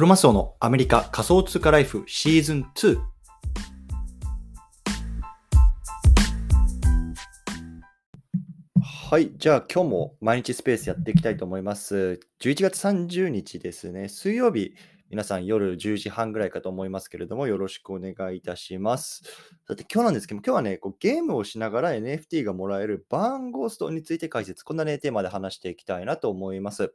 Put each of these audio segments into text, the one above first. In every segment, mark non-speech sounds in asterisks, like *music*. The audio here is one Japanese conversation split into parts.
クロマスオのアメリカ仮想通貨ライフシーズン2。はい。じゃあ今日も毎日スペースやっていきたいと思います。11月30日ですね。水曜日、皆さん夜10時半ぐらいかと思いますけれども、よろしくお願いいたします。さて今日なんですけども、今日はね、こうゲームをしながら NFT がもらえるバーンゴーストについて解説、こんなね、テーマで話していきたいなと思います。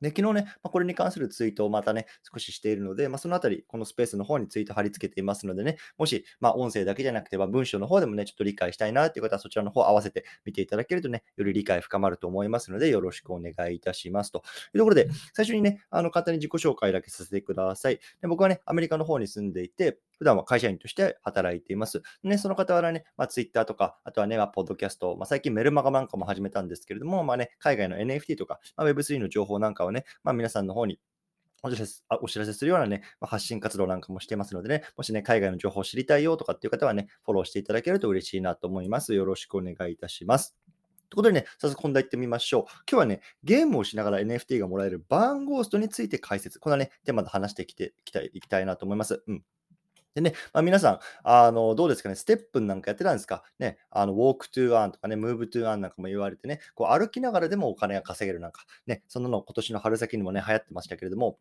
で、昨日ね、まあ、これに関するツイートをまたね、少ししているので、まあ、そのあたり、このスペースの方にツイート貼り付けていますのでね、もし、まあ、音声だけじゃなくて、まあ、文章の方でもね、ちょっと理解したいなっていう方は、そちらの方合わせて見ていただけるとね、より理解深まると思いますので、よろしくお願いいたしますと。いうところで、最初にね、あの、簡単に自己紹介だけさせてください。で僕はね、アメリカの方に住んでいて、普段は会社員として働いています。ね、その方はね、まあ、Twitter とか、あとはね、まあ、ポッドキャスト、まあ、最近メルマガなんかも始めたんですけれども、まあね、海外の NFT とか、まあ、Web3 の情報なんかをね、まあ、皆さんの方にお知らせお知らせするようなね、まあ、発信活動なんかもしてますのでね、もしね、海外の情報を知りたいよとかっていう方はね、フォローしていただけると嬉しいなと思います。よろしくお願いいたします。ということでね、早速本題行ってみましょう。今日はね、ゲームをしながら NFT がもらえる Burn Ghost について解説。こんなね、テーマで話してきていきたいいきたいなと思います。うん。でね、まあ、皆さん、あの、どうですかね、 STEPN なんかやってたんですか？ね、あの、 Walk to Earn とかね、 Move to Earn なんかも言われてね、こう歩きながらでもお金が稼げるなんか、ね、そんなの今年の春先にもね、流行ってましたけれども、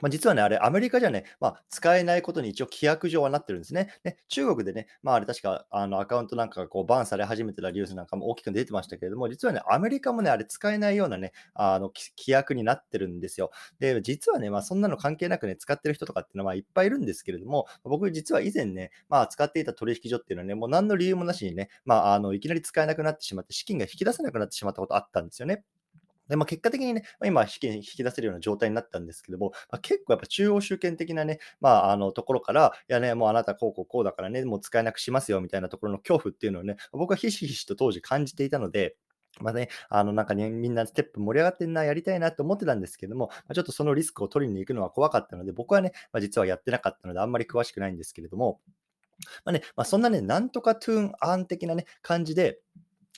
まあ、実はね、あれ、アメリカじゃね、まあ、使えないことに一応規約上はなってるんですね。ね中国でね、まあ、あれ確かあのアカウントなんかがこうバンされ始めてたニュースなんかも大きく出てましたけれども、実はね、アメリカもね、あれ使えないようなね、あの規約になってるんですよ。で、実はね、まあ、そんなの関係なくね、使ってる人とかっていうのは、いっぱいいるんですけれども、僕実は以前ね、まあ、使っていた取引所っていうのはね、もう何の理由もなしにね、まあ、あのいきなり使えなくなってしまって、資金が引き出せなくなってしまったことあったんですよね。で、まあ、結果的にね、まあ、今、資金引き出せるような状態になったんですけども、まあ、結構やっぱ中央集権的なね、まあ、あのところから、いやね、もうあなたこうこうこうだからね、もう使えなくしますよみたいなところの恐怖っていうのをね、僕はひしひしと当時感じていたので、まあね、あのなんかね、みんなステップ盛り上がってんな、やりたいなと思ってたんですけども、ちょっとそのリスクを取りに行くのは怖かったので、僕はね、まあ、実はやってなかったので、あんまり詳しくないんですけれども、まあね、まあ、そんなね、なんとかトゥーンアン的なね、感じで、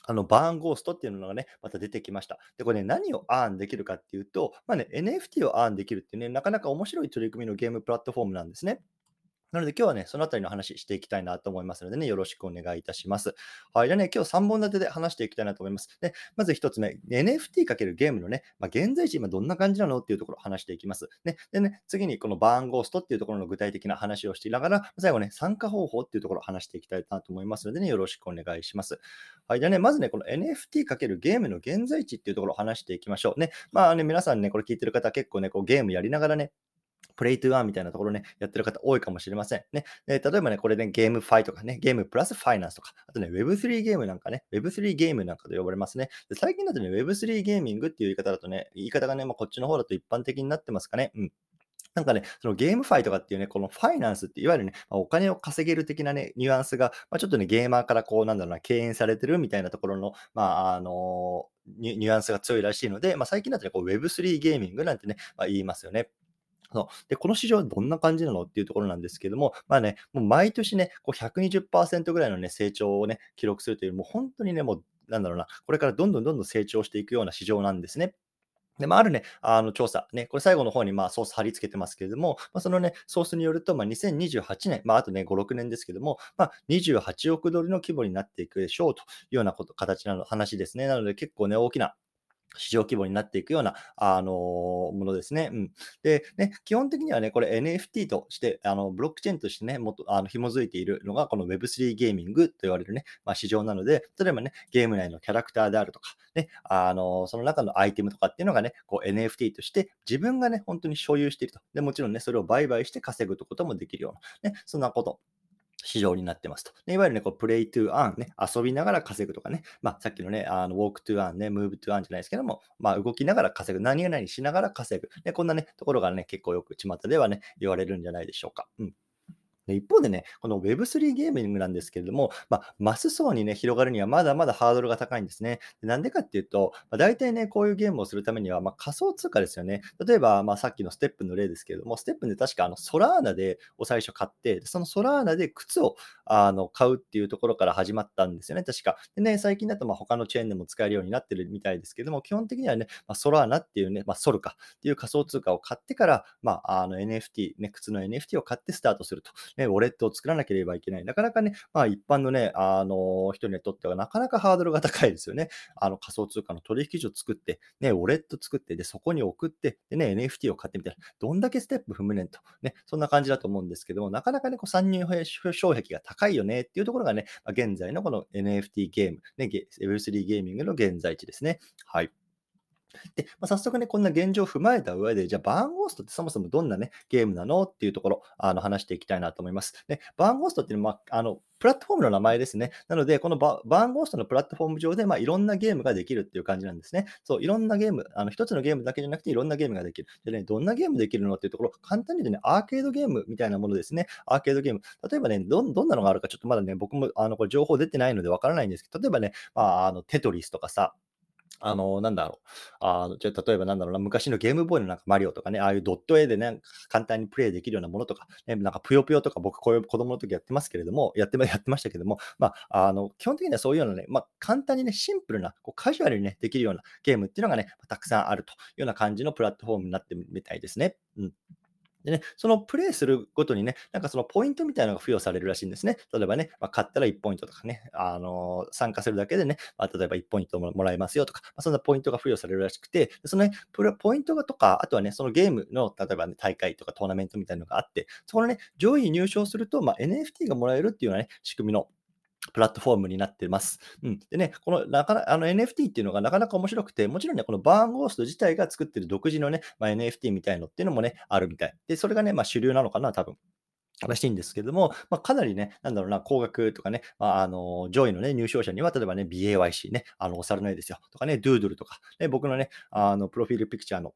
あの、バーンゴーストっていうのがね、また出てきました。で、これね、何をアーンできるかっていうと、まあね、NFT をアーンできるっていうね、なかなか面白い取り組みのゲームプラットフォームなんですね。なので今日はね、そのあたりの話していきたいなと思いますのでね、よろしくお願いいたします。はい。でね、今日3本立てで話していきたいなと思います。で、まず1つ目、NFT× ゲームのね、まあ、現在地今どんな感じなのっていうところを話していきます。ね、でね、次にこのバーンゴーストっていうところの具体的な話をしていながら、最後ね、参加方法っていうところを話していきたいなと思いますのでね、よろしくお願いします。はい。でね、まずね、この NFT× ゲームの現在地っていうところを話していきましょう。ね、まあね、皆さんね、これ聞いてる方結構ね、こうゲームやりながらね、 Play to Earn みたいなところね、やってる方多いかもしれません。ね。例えばね、これね、 GameFi とかね、ゲームプラスファイナンスとか、あとね、Web3 ゲームなんかね、Web3 ゲームなんかと呼ばれますね。で最近だとね、Web3 ゲーミングっていう言い方だとね、言い方がね、まあ、こっちの方だと一般的になってますかね。うん。なんかね、その GameFi とかっていうね、このファイナンスっていわゆるね、まあ、お金を稼げる的なね、ニュアンスが、まあ、ちょっとね、ゲーマーからこう、なんだろうな、敬遠されてるみたいなところの、まあ、あのニュアンスが強いらしいので、まあ、最近だとね、こう Web3 ゲーミングなんてね、まあ、言いますよね。そうでこの市場はどんな感じなのっていうところなんですけども、まあね、もう毎年ね、こう120%ぐらいの、ね、成長を、ね、記録するという、もう本当にね、もうなんだろうな、これからどんどんどんどん成長していくような市場なんですね。で、まあ、あるね、あの調査、ね、これ最後の方にまあソース貼り付けてますけれども、まあ、そのね、ソースによると、まあ、2028年、まあ、あとね、5、6年ですけれども、まあ、28億ドルの規模になっていくでしょうというようなこと、形なの話ですね。なので、結構ね、大きな市場規模になっていくような、あのものですね。うん。で、ね、基本的にはね、これ NFT として、あのブロックチェーンとしてね、もっとあの紐づいているのが、この Web3 ゲーミングと言われるね、まあ、市場なので、例えばね、ゲーム内のキャラクターであるとか、ね、あのその中のアイテムとかっていうのがね、こう NFT として自分がね、本当に所有していると。で、もちろんね、それを売買して稼ぐこともできるような、ね、そんなこと市場になってますと。いわゆるね、こう、 Play to Earn ね、遊びながら稼ぐとかね、まあ、さっきのね、あの、 Walk to Earn ね、 Move to Earn じゃないですけども、まあ、動きながら稼ぐ、何々何しながら稼ぐ。ね、こんなね、ところがね、結構よく巷ではね、言われるんじゃないでしょうか。うん。で一方でね、この Web3 ゲーミングなんですけれども、まあ、マス層にね、広がるにはまだまだハードルが高いんですね。なんでかっていうと、まあ、大体ね、こういうゲームをするためには、まあ、仮想通貨ですよね。例えば、まあ、さっきの STEPN の例ですけれども、 STEPN で確かあの Solana でを最初買って、その Solana で靴をあの買うっていうところから始まったんですよね、確か。でね、最近だとまあ他のチェーンでも使えるようになってるみたいですけども、基本的にはね、まあ、ソラーナっていうね、まあ、ソルカっていう仮想通貨を買ってから、まあ、あの NFT、ね、靴の NFT を買ってスタートすると。ね、ウォレットを作らなければいけない。なかなかね、まあ一般のね、あの人にとってはなかなかハードルが高いですよね。あの仮想通貨の取引所作って、ね、ウォレット作って、で、そこに送って、でね、NFT を買ってみたいな。どんだけステップ踏むねんと。ね、そんな感じだと思うんですけども、なかなかね、こう参入障壁が高いよねっていうところがね、現在のこの NFT ゲーム、ね、Web3 ゲーミングの現在地ですね。はい。で、まあ、早速ね、こんな現状を踏まえた上で、じゃあ、バーンゴーストってそもそもどんなね、ゲームなのっていうところ、あの話していきたいなと思います。で、バーンゴーストっていうのは、まあ、あの、プラットフォームの名前ですね。なので、このバーンゴーストのプラットフォーム上で、まあ、いろんなゲームができるっていう感じなんですね。そう、いろんなゲーム、あの一つのゲームだけじゃなくて、いろんなゲームができる。でね、どんなゲームできるのっていうところ、簡単に言うとね、アーケードゲームみたいなものですね。アーケードゲーム。例えばね、どどんなのがあるか、ちょっとまだね、僕もあのこれ情報出てないのでわからないんですけど、例えばね、まあ、あのテトリスとかさ、あの、なんだろう。あ、じゃ例えばなんだろうな、昔のゲームボーイのなんかマリオとかね、ああいうドット絵でね、簡単にプレイできるようなものとか、ね、なんかぷよぷよとか僕こういう子供の時やってますけれども、やってやってましたけども、まあ、あの、基本的にはそういうようなね、まあ、簡単にね、シンプルな、こうカジュアルにね、できるようなゲームっていうのがね、たくさんあるというような感じのプラットフォームになってみたいですね。うん。でね、そのプレイするごとにね、なんかそのポイントみたいなのが付与されるらしいんですね。例えばね、まあ、買ったら1ポイントとかね、あのー、参加するだけでね、まあ、例えば1ポイントもらえますよとか、まあ、そんなポイントが付与されるらしくて、そのね、ポイントがとか、あとはね、そのゲームの、例えばね、大会とかトーナメントみたいなのがあって、そこのね、上位入賞すると、まあ、NFT がもらえるっていうようなね、仕組みのプラットフォームになってます。うん。でね、このなかなあの NFT っていうのがなかなか面白くて、もちろんね、このバーンゴースト自体が作ってる独自のね、まあ、NFT みたいのっていうのもね、あるみたい。で、それがね、まあ、主流なのかな、多分。らしいんですけども、まあ、かなりね、なんだろうな、高額とかね、まあ、あの、上位のね、入賞者には、例えばね、BAYC ね、あの、お猿の絵ですよ、とかね、ドゥードルとか、ね、僕のね、あの、プロフィールピクチャーの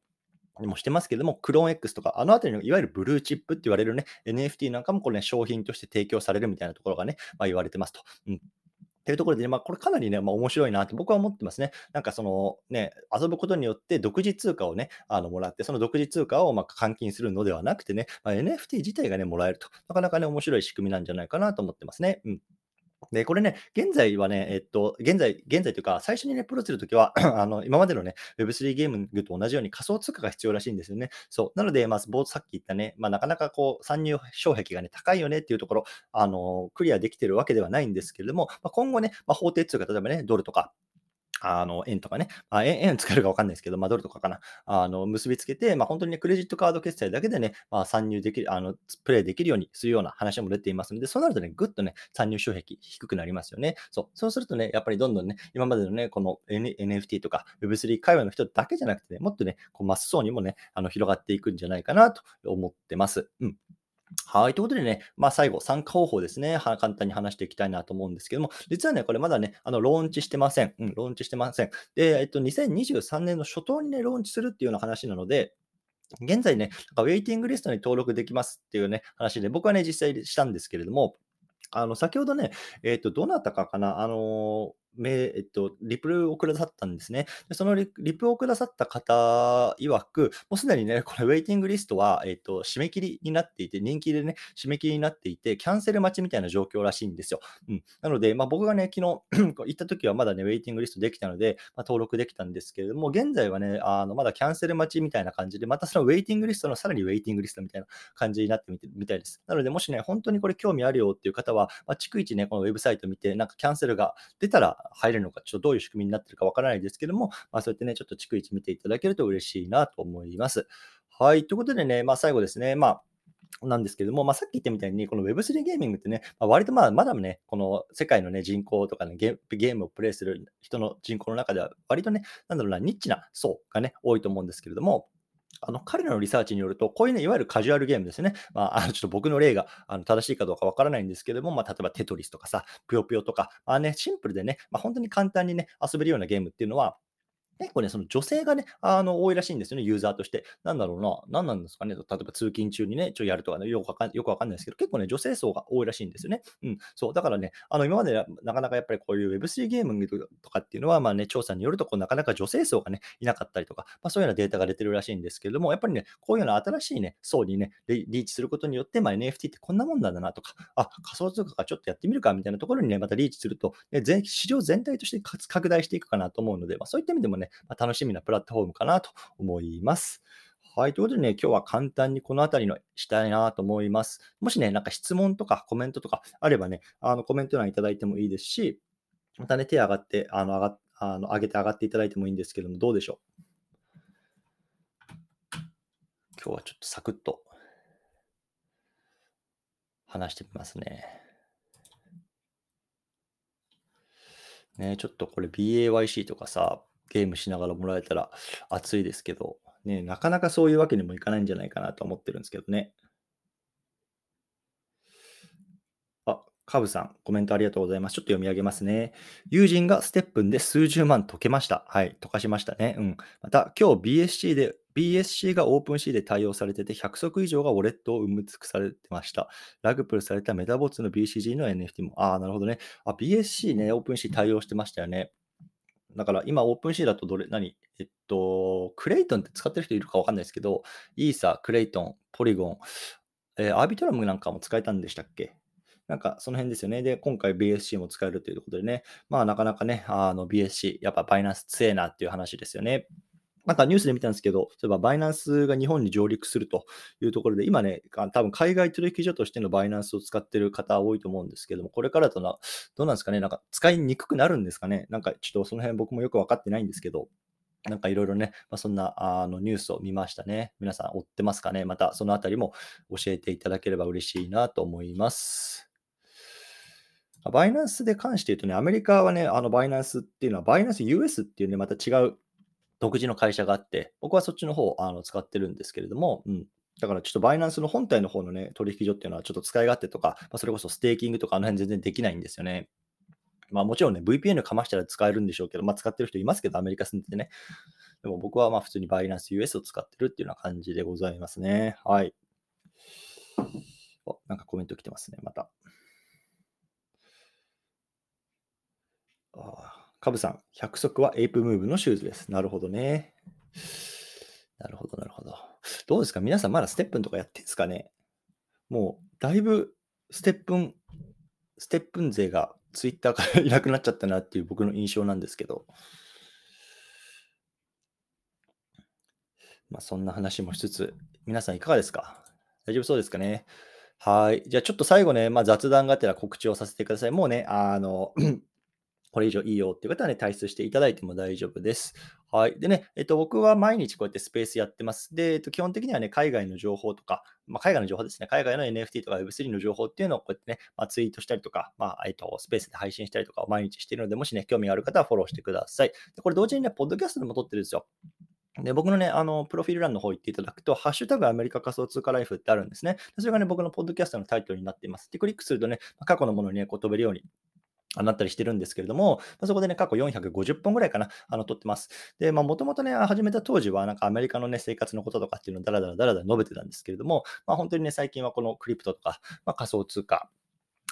もしてますけども、クローン X とか、あのあたりのいわゆるブルーチップって言われるね、NFT なんかもこれね、商品として提供されるみたいなところがね、まあ、言われてますと。うんっていうところで、ね、まあ、これかなりね、まあ、面白いなって僕は思ってますね。なんかそのね、遊ぶことによって独自通貨をね、あのもらって、その独自通貨をま換金するのではなくてね、まあ、NFT 自体がね、もらえると、なかなかね、面白い仕組みなんじゃないかなと思ってますね。うん。で、これね、現在はね、えっと、現在、現在というか、最初にね、プロするときは *clears throat* あの、今までのね、Web3 ゲームと同じように仮想通貨が必要らしいんですよね。そう。なので、まあ、さっき言ったね、まあ、なかなかこう、参入障壁がね、高いよねっていうところ、あの、クリアできてるわけではないんですけれども、まあ、今後ね、まあ、法定通貨、例えばね、ドルとか、あの、円とかね、あ円円使えるか分かんないですけど、まあ、ドルとかかな、あの、結びつけて、まあ、本当にね、クレジットカード決済だけでね、まあ、参入できる、あの、プレイできるようにするような話も出ていますので、そうなるとね、ぐっとね、参入障壁低くなりますよね。そう。そうするとね、やっぱりどんどんね、今までのね、この、N、NFT とか Web3 界隈の人だけじゃなくてね、もっとね、こう、マス層にもね、あの、広がっていくんじゃないかなと思ってます。うん。はい。ということでね、まあ、最後、参加方法ですね。は簡単に話していきたいなと思うんですけども、実はね、これまだね、あの、ローンチしてません。うん、ローンチしてません。で、えっと、2023年の初頭にね、ローンチするっていうような話なので、現在ね、なんかウェイティングリストに登録できますっていうね、話で、僕はね、実際したんですけれども、あの、先ほどね、えっと、どなたかかな、あのーめえっと、リプをくださったんですね。でそのリリプをくださった方曰く、もうすでにね、これ、ウェイティングリストは、えっと、締め切りになっていて、人気でね、締め切りになっていて、キャンセル待ちみたいな状況らしいんですよ。うん、なので、まあ、僕がね、昨日 *clears throat* 行った時はまだね、ウェイティングリストできたので、まあ、登録できたんですけれども、現在はね、あのまだキャンセル待ちみたいな感じで、またそのウェイティングリストのさらにウェイティングリストみたいな感じになってみてみたいです。なので、もしね、本当にこれ興味あるよっていう方は、まあ、逐一ね、このウェブサイト見て、なんかキャンセルが出たら入れるのか、ちょっとどういう仕組みになってるかわからないですけども、まあ、そうやってね、ちょっと逐一見ていただけると嬉しいなと思います。はい。ということでね、まあ、最後ですね、まあ、なんですけども、まあ、さっき言ったみたいに、この Web3 ゲーミングってね、まあ、割とまあまだね、この世界の、ね、人口とかねゲ、ゲームをプレイする人の人口の中では、割とね、なんだろうな、ニッチな層がね、多いと思うんですけれども、あの彼らのリサーチによると、こういうね、いわゆるカジュアルゲームですね。まあ、あのちょっと僕の例があの正しいかどうかわからないんですけども、まあ、例えばテトリスとかさ、ぷよぷよとか、まあね、シンプルでね、まあ、本当に簡単にね、遊べるようなゲームっていうのは、結構ね、その女性がね、あの、多いらしいんですよね、ユーザーとして。なんだろうな、何なんですかね、例えば通勤中にね、ちょ、やるとかね、よくわかんよくわかんないですけど、結構ね、女性層が多いらしいんですよね。うん、そう、だからね、あの、今までなかなかやっぱりこういう Web3 ゲームとかっていうのは、まあね、調査によると、こう、なかなか女性層がね、いなかったりとか、まあ、そういうようなデータが出てるらしいんですけれども、やっぱりね、こういうような新しいね、層にね、リーチすることによって、まあ、NFT ってこんなもんなんだなとか、あ、仮想通貨がちょっとやってみるかみたいなところにね、またリーチすると、ね、全市場全体として拡大していくかなと思うので、まあ、そういった意味でもね、ま、楽しみなプラットフォームかなと思います。はい。ということでね、今日は簡単にこの辺りのしたいなと思います。もしね、なんか質問とかコメントとかあればね、あのコメント欄いただいてもいいですし、またね、手上がって、あの、上があの上げて上がっていただいてもいいんですけども、どうでしょう？今日はちょっとサクッと話してみますね。ねちょっとこれ BAYC とかさ、ゲームしながらもらえたら熱いですけど、ね、なかなかそういうわけにもいかないんじゃないかなと思ってるんですけどね。あ、カブさん、コメントありがとうございます。ちょっと読み上げますね。友人がステップンで数十万解けました。はい、溶かしましたね。うん。また、今日 BSC で BSC が OpenC で対応されてて、100足以上がウォレットを生む尽くされてました。rug pull されたメタボッツの BCG の NFT も。ああ、なるほどね。あ、BSC ね、 OpenSea 対応してましたよね。だから今、 OpenSea だとどれ、何？えっと、クレイトンって使ってる人いるかわかんないですけど、イーサ、 Klaytn、ポリゴン、えー、 Arbitrum なんかも使えたんでしたっけ？なんかその辺ですよね。で、今回 BSC も使えるということでね、まあなかなかね、あの BSC、やっぱ Binance 強えなっていう話ですよね。なんかニュースで見たんですけど、例えば Binance が日本に上陸するというところで、今ね、多分海外取引所としてのバイナンスを使ってる方多いと思うんですけども、これからとな、どうなんですかね、なんか使いにくくなるんですかね、なんかちょっとその辺僕もよく分かってないんですけど、なんかいろいろね、まあ、そんなあのニュースを見ましたね。皆さん追ってますかねまたそのあたりも教えていただければ嬉しいなと思います。バイナンスで関して言うとね、アメリカはね、あのバイナンスっていうのは、バイナンス US っていうね、また違う独自の会社があって、僕はそっちの方をあの使ってるんですけれども、うん。だからちょっとバイナンスの本体の方のね、取引所っていうのはちょっと使い勝手とか、まあ、それこそステーキングとかあの辺全然できないんですよね。まあもちろんね、VPN かましたら使えるんでしょうけど、まあ使ってる人いますけど、アメリカ住んでてね。でも僕はまあ普通にバイナンス US を使ってるっていうような感じでございますね。はい。お、なんかコメント来てますね、また。ああ。カブさん、100足はエイプムーブのシューズです。なるほどね。なるほど、なるほど。どうですか？皆さんまだステップンとかやってんですかね？もう、だいぶステップン、ステップン勢がツイッターからいなくなっちゃったなっていう僕の印象なんですけど。まあ、そんな話もしつつ、皆さんいかがですか？大丈夫そうですかね？はい。じゃあちょっと最後ね、まあ、雑談がてら告知をさせてください。もうね、あのこれ以上いいよっていう方はね、退出していただいても大丈夫です。はい。でね、えっと、僕は毎日こうやってスペースやってます。で、えっと、基本的にはね、海外の情報とか、まあ、海外の情報ですね、海外の NFT とか Web3 の情報っていうのをこうやってね、まあ、ツイートしたりとか、まあ、えっと、スペースで配信したりとかを毎日しているので、もしね、興味がある方はフォローしてください。でこれ同時にね、ポッドキャストでも撮ってるんですよ。で、僕のね、あの、プロフィール欄の方行っていただくと、ハッシュタグアメリカ仮想通貨ライフってあるんですね。それがね、僕のポッドキャストのタイトルになっています。で、クリックするとね、過去のものにね、こう飛べるようになったりしてるんですけれども、まそこでね、過去450本ぐらいかな、あの、撮ってます。で、まあ、もともとね、始めた当時は、なんかアメリカのね、生活のこととかっていうのをだらだらだらだら述べてたんですけれども、まあ、本当にね、最近はこのクリプトとか、まあ、仮想通貨、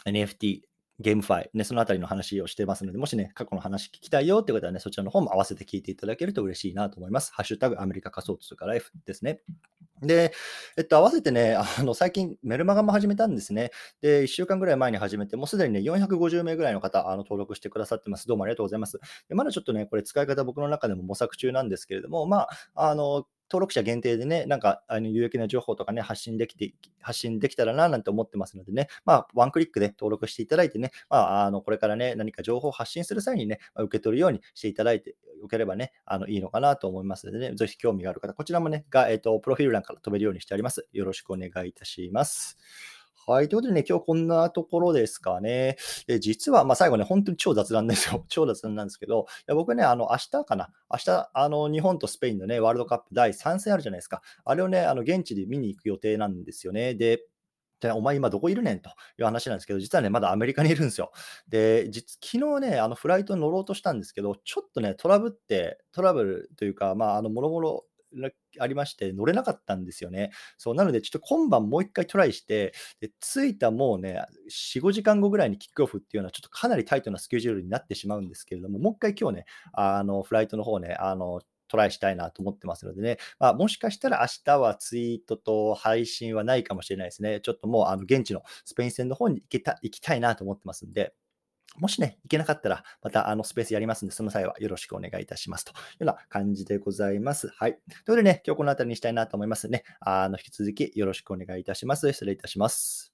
NFT、ゲームファイ、ね、そのあたりの話をしてますので、もしね、過去の話聞きたいよって方はね、そちらの方も合わせて聞いていただけると嬉しいなと思います。ハッシュタグアメリカ仮想通貨ライフですね。で、えっと、合わせてね、あの、最近メルマガも始めたんですね。で、1週間ぐらい前に始めて、もうすでにね、450名ぐらいの方、あの、登録してくださってます。どうもありがとうございます。でまだちょっとね、これ使い方僕の中でも模索中なんですけれども、まあ、あの、登録者限定でね、なんかあの有益な情報とかね、発信できて、発信できたらななんて思ってますのでね、まあ、ワンクリックで登録していただいてね、まあ、あのこれからね、何か情報を発信する際にね、ま、受け取るようにしていただいておければね、あのいいのかなと思いますのでね、ぜひ興味がある方、こちらもね、が、えっ、ー、と、プロフィール欄から飛べるようにしてあります。よろしくお願いいたします。はい。ということでね、今日こんなところですかね。で実は、まあ、最後ね、本当に超雑談ですよ。*laughs* 超雑談なんですけど、いや僕ね、あの、明日かな？明日、あの、日本とスペインのね、ワールドカップ第3戦あるじゃないですか。あれをね、あの、現地で見に行く予定なんですよね。で、お前今どこいるねんという話なんですけど、実はね、まだアメリカにいるんですよ。で、実昨日ね、あのフライトに乗ろうとしたんですけど、ちょっとね、トラブって、トラブルというか、まあ、あの、もろもろありまして、乗れなかったんですよね。そう、なので、ちょっと今晩もう一回トライして、で、着いたもうね、4、5時間後ぐらいにキックオフっていうのは、ちょっとかなりタイトなスケジュールになってしまうんですけれども、もう一回今日ね、あの、フライトの方ね、あの、トライしたいなと思ってますのでね、まあ、もしかしたら明日はツイートと配信はないかもしれないですね。ちょっともうあの現地のスペイン戦の方に行けた行きたいなと思ってますんで、もしね、行けなかったら、またあのスペースやりますんで、その際はよろしくお願いいたしますというような感じでございます。はい。ということでね、今日この辺りにしたいなと思いますね。あの、引き続きよろしくお願いいたします。失礼いたします。